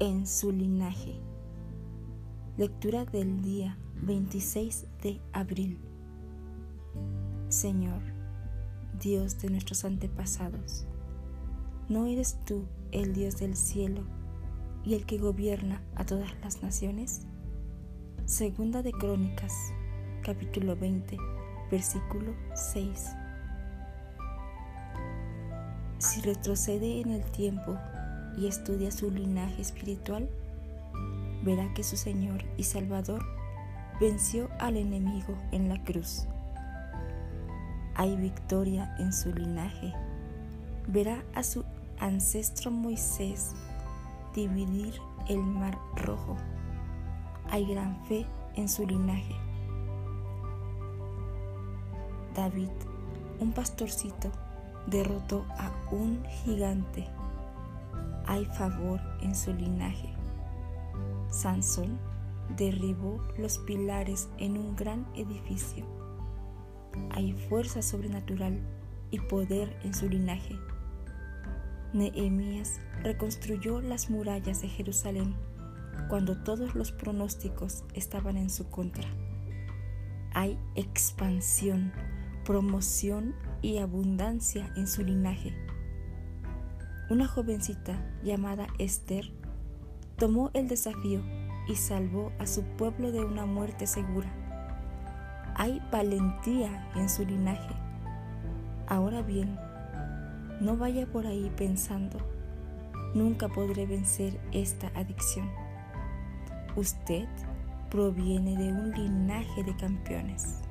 En su linaje. Lectura del día 26 de abril. Señor, Dios de nuestros antepasados, ¿no eres tú el Dios del cielo y el que gobierna a todas las naciones? Segunda de Crónicas, capítulo 20, versículo 6. Si retrocede en el tiempo y estudia su linaje espiritual, verá que su Señor y Salvador venció al enemigo en la cruz. Hay victoria en su linaje. Verá a su ancestro Moisés dividir el mar rojo hay gran fe en su linaje. David, un pastorcito, derrotó a un gigante. Hay favor en su linaje. Sansón derribó los pilares en un gran edificio. Hay fuerza sobrenatural y poder en su linaje. Nehemías reconstruyó las murallas de Jerusalén cuando todos los pronósticos estaban en su contra. Hay expansión, promoción y abundancia en su linaje. Una jovencita llamada Esther tomó el desafío y salvó a su pueblo de una muerte segura. Hay valentía en su linaje. Ahora bien, no vaya por ahí pensando, nunca podré vencer esta adicción. Usted proviene de un linaje de campeones.